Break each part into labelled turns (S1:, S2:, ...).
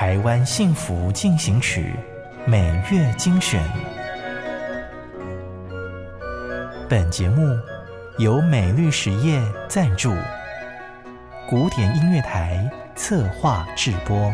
S1: 台湾幸福进行曲》每月精选。本节目由美律实业赞助，古典音乐台策划制播。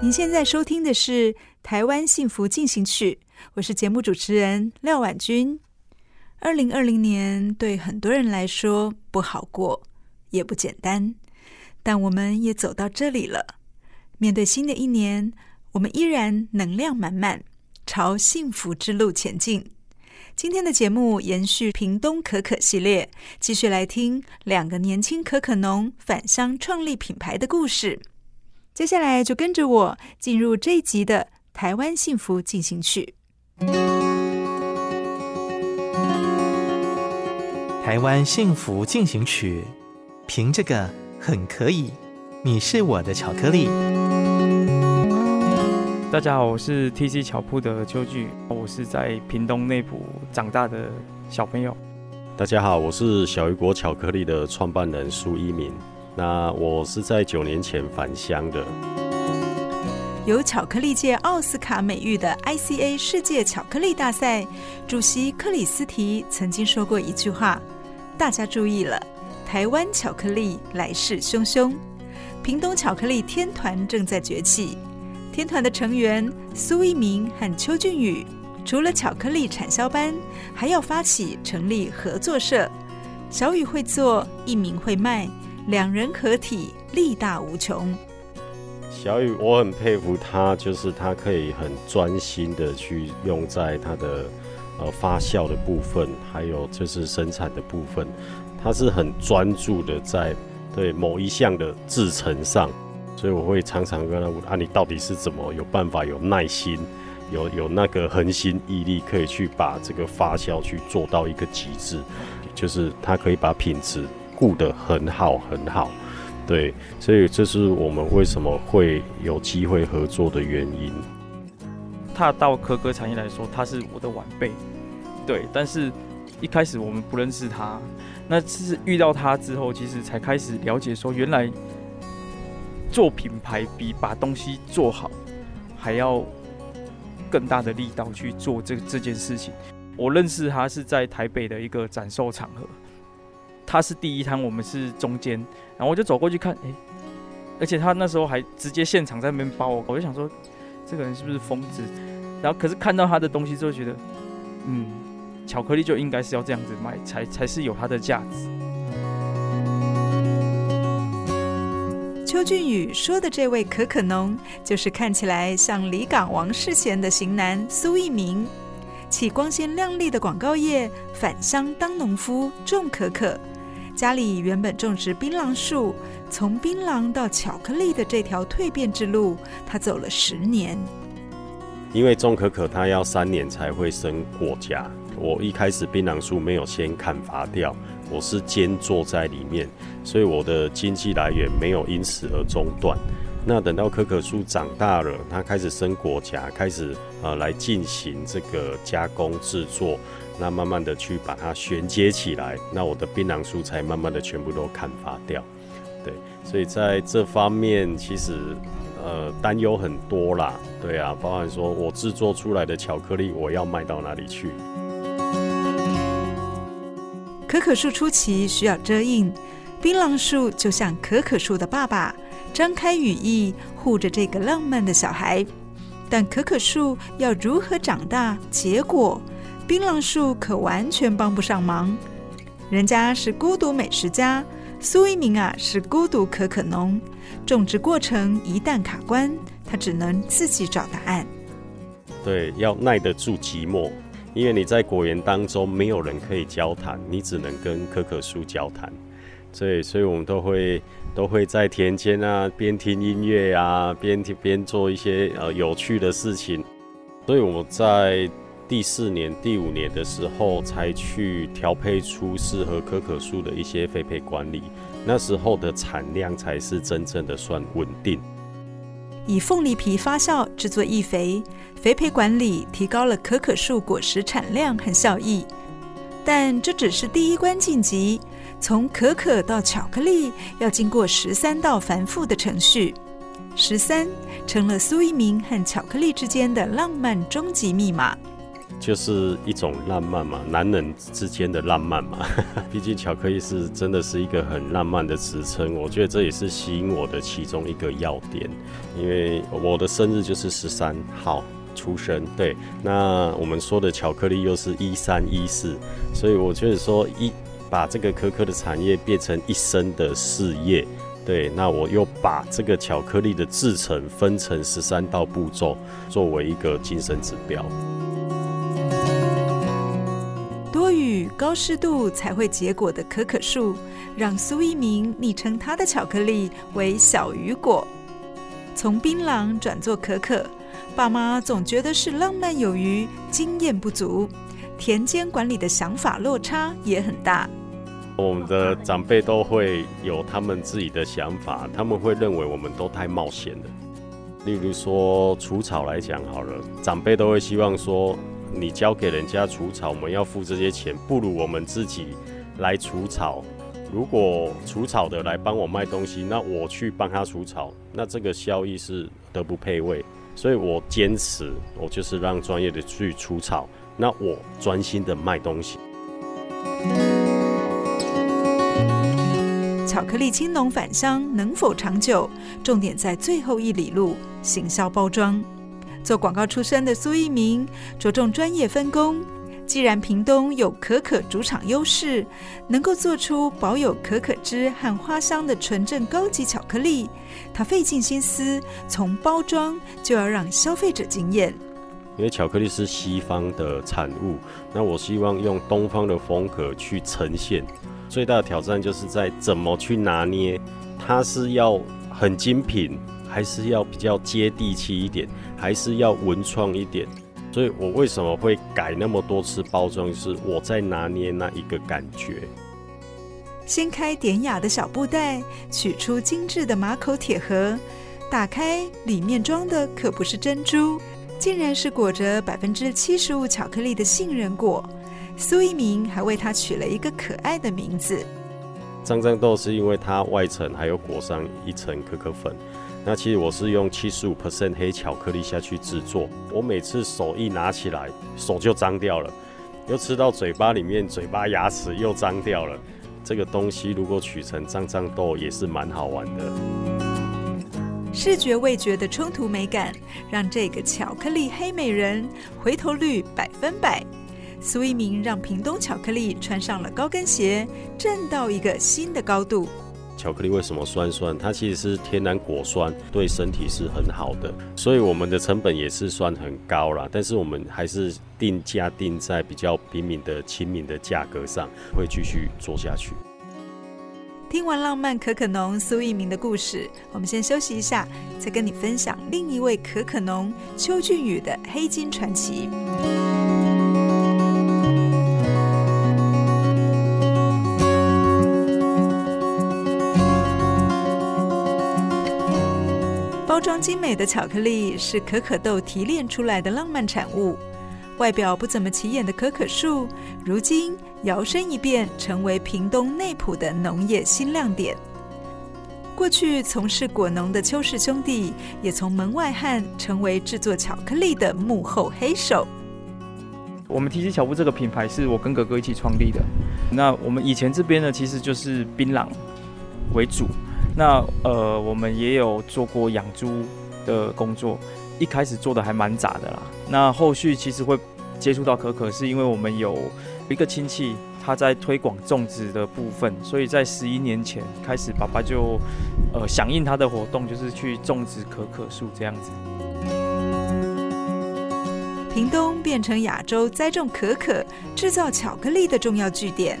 S2: 您现在收听的是《台湾幸福进行曲》，我是节目主持人廖婉君。二零二零年对很多人来说不好过，也不简单，但我们也走到这里了。面对新的一年，我们依然能量满满，朝幸福之路前进。今天的节目延续屏东可可系列，继续来听两个年轻可可农返乡创立品牌的故事。接下来就跟着我进入这一集的《台湾幸福进行曲》。
S1: 台湾幸福进行曲，凭这个很可以。你是我的巧克力。
S3: 大家好，我是 TC 巧铺的秋俊，我是在屏东内埔长大的小朋友。
S4: 大家好，我是小鱼果巧克力的创办人苏一鸣。那我是在九年前返乡的。
S2: 有巧克力界奥斯卡美誉的 ICA 世界巧克力大赛主席克里斯提曾经说过一句话。大家注意了，台湾巧克力来势汹汹，屏东巧克力天团正在崛起。天团的成员苏一鸣和邱俊宇，除了巧克力产销班，还要发起成立合作社。小雨会做，一鸣会卖，两人合体，力大无穷。
S4: 小雨，我很佩服他，就是他可以很专心的去用在他的。呃，发酵的部分，还有就是生产的部分，他是很专注的在对某一项的制程上，所以我会常常跟他问啊，你到底是怎么有办法、有耐心、有有那个恒心毅力，可以去把这个发酵去做到一个极致，就是他可以把品质顾得很好很好，对，所以这是我们为什么会有机会合作的原因。
S3: 踏到可可产业来说，他是我的晚辈，对。但是，一开始我们不认识他，那是遇到他之后，其实才开始了解说，原来做品牌比把东西做好还要更大的力道去做这这件事情。我认识他是在台北的一个展售场合，他是第一摊，我们是中间，然后我就走过去看，哎，而且他那时候还直接现场在那边包我，我就想说。这个人是不是疯子？然后可是看到他的东西之后，觉得，嗯，巧克力就应该是要这样子卖，才才是有它的价值。
S2: 邱俊宇说的这位可可农，就是看起来像离港王世贤的型男苏一鸣，起光鲜亮丽的广告业，返乡当农夫种可可。家里原本种植槟榔树，从槟榔到巧克力的这条蜕变之路，他走了十年。
S4: 因为种可可，它要三年才会生果荚。我一开始槟榔树没有先砍伐掉，我是兼坐在里面，所以我的经济来源没有因此而中断。那等到可可树长大了，它开始生果荚，开始呃来进行这个加工制作。那慢慢的去把它衔接起来，那我的槟榔树才慢慢的全部都砍伐掉，对，所以在这方面其实呃担忧很多啦，对啊，包含说我制作出来的巧克力我要卖到哪里去？
S2: 可可树初期需要遮荫，槟榔树就像可可树的爸爸，张开羽翼护着这个浪漫的小孩，但可可树要如何长大结果？槟榔树可完全帮不上忙，人家是孤独美食家，苏一鸣啊是孤独可可农。种植过程一旦卡关，他只能自己找答案。
S4: 对，要耐得住寂寞，因为你在果园当中没有人可以交谈，你只能跟可可树交谈。所以，所以我们都会都会在田间啊，边听音乐啊，边听边做一些呃有趣的事情。所以我在第四年、第五年的时候，才去调配出适合可可树的一些肥配管理。那时候的产量才是真正的算稳定。
S2: 以凤梨皮发酵制作易肥，肥培管理提高了可可树果实产量和效益。但这只是第一关晋级，从可可到巧克力要经过十三道繁复的程序。十三成了苏一鸣和巧克力之间的浪漫终极密码。
S4: 就是一种浪漫嘛，男人之间的浪漫嘛。毕竟巧克力是真的是一个很浪漫的职称，我觉得这也是吸引我的其中一个要点。因为我的生日就是十三号出生，对。那我们说的巧克力又是一三一四，所以我觉得说一把这个可可的产业变成一生的事业，对。那我又把这个巧克力的制程分成十三道步骤，作为一个精神指
S2: 标。高湿度才会结果的可可树，让苏一鸣昵称他的巧克力为“小雨果”。从槟榔转做可可，爸妈总觉得是浪漫有余，经验不足。田间管理的想法落差也很大。
S4: 我们的长辈都会有他们自己的想法，他们会认为我们都太冒险了。例如说除草来讲好了，长辈都会希望说。你交给人家除草，我们要付这些钱，不如我们自己来除草。如果除草的来帮我卖东西，那我去帮他除草，那这个效益是德不配位。所以我坚持，我就是让专业的去除草，那我专心的卖东西。
S2: 巧克力青农返乡能否长久？重点在最后一里路，行销包装。做广告出身的苏一鸣着重专业分工。既然屏东有可可主场优势，能够做出保有可可汁和花香的纯正高级巧克力，他费尽心思，从包装就要让消费者惊艳。
S4: 因为巧克力是西方的产物，那我希望用东方的风格去呈现。最大的挑战就是在怎么去拿捏，它是要很精品。还是要比较接地气一点，还是要文创一点，所以我为什么会改那么多次包装？就是我在拿捏那一个感觉。
S2: 掀开典雅的小布袋，取出精致的马口铁盒，打开里面装的可不是珍珠，竟然是裹着百分之七十五巧克力的杏仁果。苏一鸣还为它取了一个可爱的名字——
S4: 脏脏豆，是因为它外层还有裹上一层可可粉。那其实我是用七十五 percent 黑巧克力下去制作，我每次手一拿起来，手就脏掉了，又吃到嘴巴里面，嘴巴牙齿又脏掉了。这个东西如果取成脏脏豆，也是蛮好玩的。
S2: 视觉味觉的冲突美感，让这个巧克力黑美人回头率百分百。苏一鸣让屏东巧克力穿上了高跟鞋，站到一个新的高度。
S4: 巧克力为什么酸酸？它其实是天然果酸，对身体是很好的。所以我们的成本也是算很高啦，但是我们还是定价定在比较平民的亲民的价格上，会继续做下去。
S2: 听完浪漫可可农苏一鸣的故事，我们先休息一下，再跟你分享另一位可可农邱俊宇的黑金传奇。包装精美的巧克力是可可豆提炼出来的浪漫产物。外表不怎么起眼的可可树，如今摇身一变成为屏东内埔的农业新亮点。过去从事果农的邱氏兄弟，也从门外汉成为制作巧克力的幕后黑手。
S3: 我们 TC 巧布这个品牌是我跟哥哥一起创立的。那我们以前这边呢，其实就是槟榔为主。那呃，我们也有做过养猪的工作，一开始做的还蛮杂的啦。那后续其实会接触到可可，是因为我们有一个亲戚他在推广种植的部分，所以在十一年前开始，爸爸就呃响应他的活动，就是去种植可可树这样子。
S2: 屏东变成亚洲栽种可可、制造巧克力的重要据点。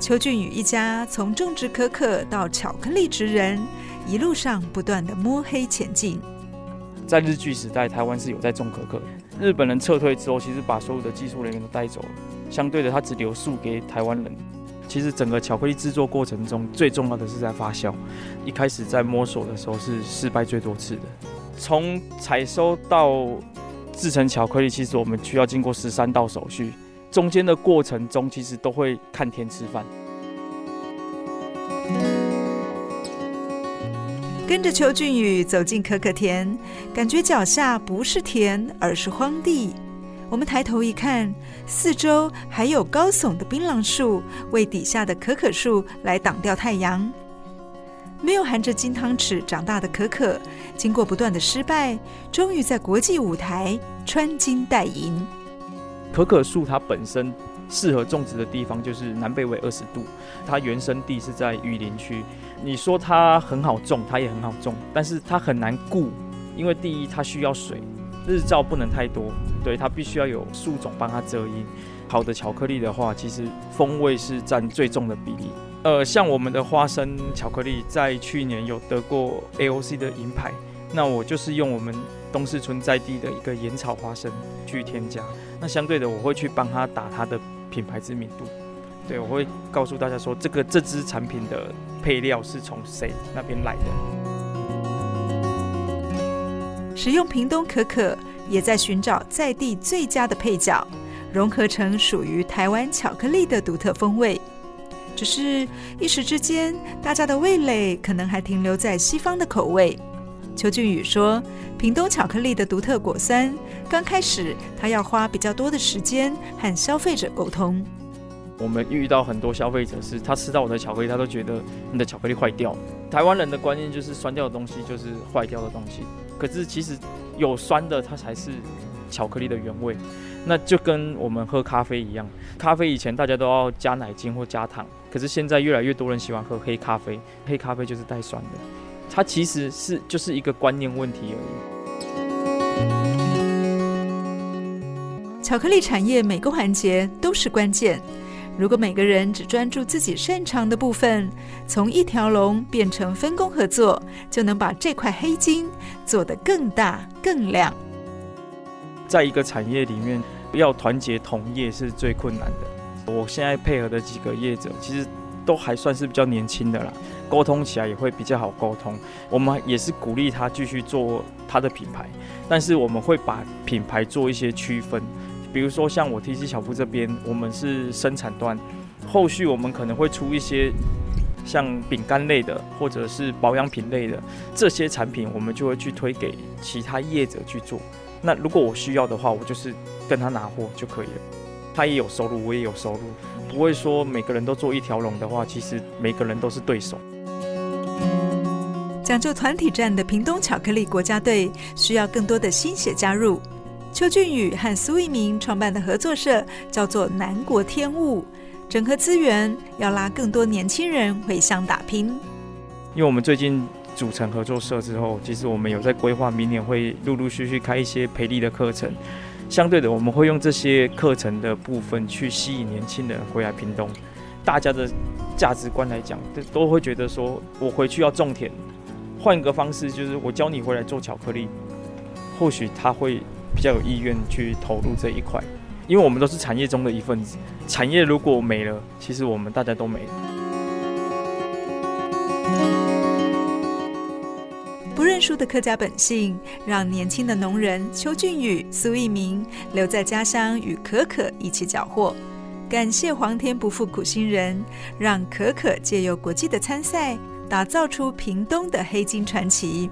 S2: 邱俊宇一家从种植可可到巧克力职人，一路上不断的摸黑前进。
S3: 在日据时代，台湾是有在种可可。日本人撤退之后，其实把所有的技术人员都带走了。相对的，他只留树给台湾人。其实整个巧克力制作过程中，最重要的是在发酵。一开始在摸索的时候是失败最多次的。从采收到制成巧克力，其实我们需要经过十三道手续。中间的过程中，其实都会看天吃饭。
S2: 跟着邱俊宇走进可可田，感觉脚下不是田，而是荒地。我们抬头一看，四周还有高耸的槟榔树，为底下的可可树来挡掉太阳。没有含着金汤匙长大的可可，经过不断的失败，终于在国际舞台穿金戴银。
S3: 可可树它本身适合种植的地方就是南北纬二十度，它原生地是在雨林区。你说它很好种，它也很好种，但是它很难顾，因为第一它需要水，日照不能太多，对，它必须要有树种帮它遮阴。好的巧克力的话，其实风味是占最重的比例。呃，像我们的花生巧克力，在去年有得过 AOC 的银牌，那我就是用我们东势村在地的一个盐草花生去添加，那相对的我会去帮他打他的品牌知名度。对，我会告诉大家说，这个这支产品的配料是从谁那边来的。
S2: 使用屏东可可，也在寻找在地最佳的配角，融合成属于台湾巧克力的独特风味。只是一时之间，大家的味蕾可能还停留在西方的口味。邱俊宇说，屏东巧克力的独特果酸，刚开始他要花比较多的时间和消费者沟通。
S3: 我们遇到很多消费者是，他吃到我的巧克力，他都觉得你的巧克力坏掉。台湾人的观念就是酸掉的东西就是坏掉的东西，可是其实有酸的它才是巧克力的原味。那就跟我们喝咖啡一样，咖啡以前大家都要加奶精或加糖，可是现在越来越多人喜欢喝黑咖啡，黑咖啡就是带酸的。它其实是就是一个观念问题而
S2: 已。巧克力产业每个环节都是关键。如果每个人只专注自己擅长的部分，从一条龙变成分工合作，就能把这块黑金做得更大更亮。
S3: 在一个产业里面，要团结同业是最困难的。我现在配合的几个业者，其实都还算是比较年轻的啦，沟通起来也会比较好沟通。我们也是鼓励他继续做他的品牌，但是我们会把品牌做一些区分。比如说，像我 T C 小夫这边，我们是生产端，后续我们可能会出一些像饼干类的，或者是保养品类的这些产品，我们就会去推给其他业者去做。那如果我需要的话，我就是跟他拿货就可以了。他也有收入，我也有收入，不会说每个人都做一条龙的话，其实每个人都是对手。
S2: 讲究团体战的屏东巧克力国家队，需要更多的心血加入。邱俊宇和苏一鸣创办的合作社叫做南国天物，整合资源，要拉更多年轻人回乡打拼。
S3: 因为我们最近组成合作社之后，其实我们有在规划，明年会陆陆续续开一些培力的课程。相对的，我们会用这些课程的部分去吸引年轻人回来屏东。大家的价值观来讲，都都会觉得说，我回去要种田，换一个方式，就是我教你回来做巧克力，或许他会。比较有意愿去投入这一块，因为我们都是产业中的一份子。产业如果没了，其实我们大家都没了。
S2: 不认输的客家本性，让年轻的农人邱俊宇、苏一鸣留在家乡与可可一起缴获。感谢皇天不负苦心人，让可可借由国际的参赛，打造出屏东的黑金传奇。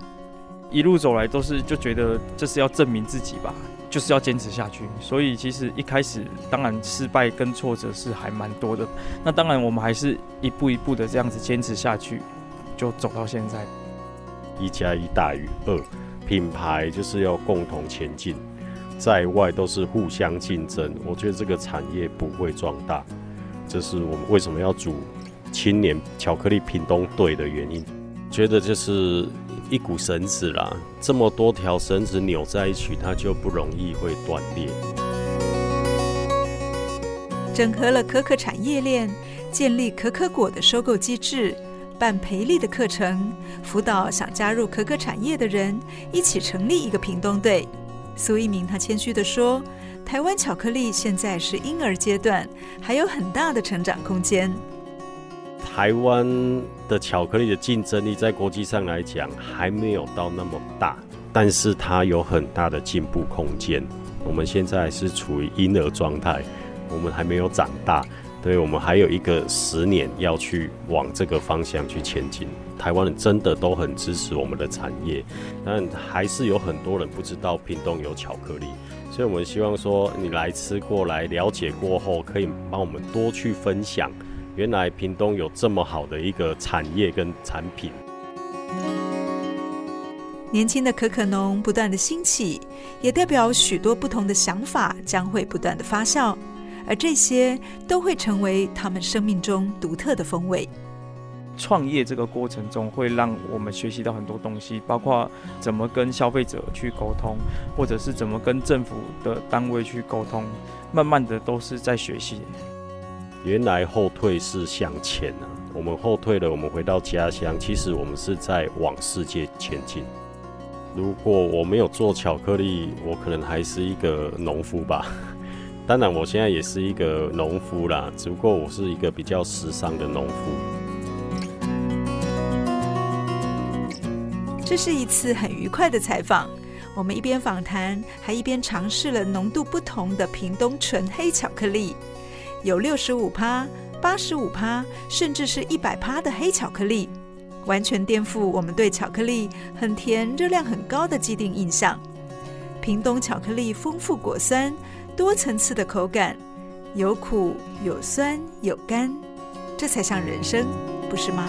S3: 一路走来都是就觉得这是要证明自己吧，就是要坚持下去。所以其实一开始当然失败跟挫折是还蛮多的。那当然我们还是一步一步的这样子坚持下去，就走到现在。
S4: 一加一大于二，品牌就是要共同前进，在外都是互相竞争。我觉得这个产业不会壮大，这是我们为什么要组青年巧克力屏东队的原因。觉得就是。一股绳子啦，这么多条绳子扭在一起，它就不容易会断裂。
S2: 整合了可可产业链，建立可可果的收购机制，办培力的课程，辅导想加入可可产业的人，一起成立一个屏东队。苏一鸣他谦虚地说：“台湾巧克力现在是婴儿阶段，还有很大的成长空间。
S4: 台湾的巧克力的竞争力在国际上来讲还没有到那么大，但是它有很大的进步空间。我们现在是处于婴儿状态。”我们还没有长大，对，我们还有一个十年要去往这个方向去前进。台湾人真的都很支持我们的产业，但还是有很多人不知道屏东有巧克力，所以我们希望说你来吃过来了解过后，可以帮我们多去分享，原来屏东有这么好的一个产业跟产品。
S2: 年轻的可可农不断的兴起，也代表许多不同的想法将会不断的发酵。而这些都会成为他们生命中独特的风味。
S3: 创业这个过程中，会让我们学习到很多东西，包括怎么跟消费者去沟通，或者是怎么跟政府的单位去沟通。慢慢的，都是在学习。
S4: 原来后退是向前啊，我们后退了，我们回到家乡，其实我们是在往世界前进。如果我没有做巧克力，我可能还是一个农夫吧。当然，我现在也是一个农夫啦，只不过我是一个比较时尚的农夫。
S2: 这是一次很愉快的采访，我们一边访谈，还一边尝试了浓度不同的屏东纯黑巧克力，有六十五趴、八十五趴，甚至是一百趴的黑巧克力，完全颠覆我们对巧克力很甜、热量很高的既定印象。屏东巧克力丰富果酸。多层次的口感，有苦有酸有甘，这才像人生，不是吗？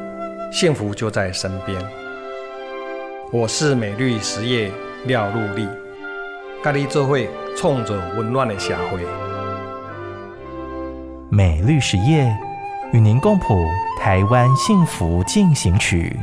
S5: 幸福就在身边。我是美绿实业廖禄立，咖喱做会。冲着温暖的社会，
S1: 美绿实业与您共谱台湾幸福进行曲。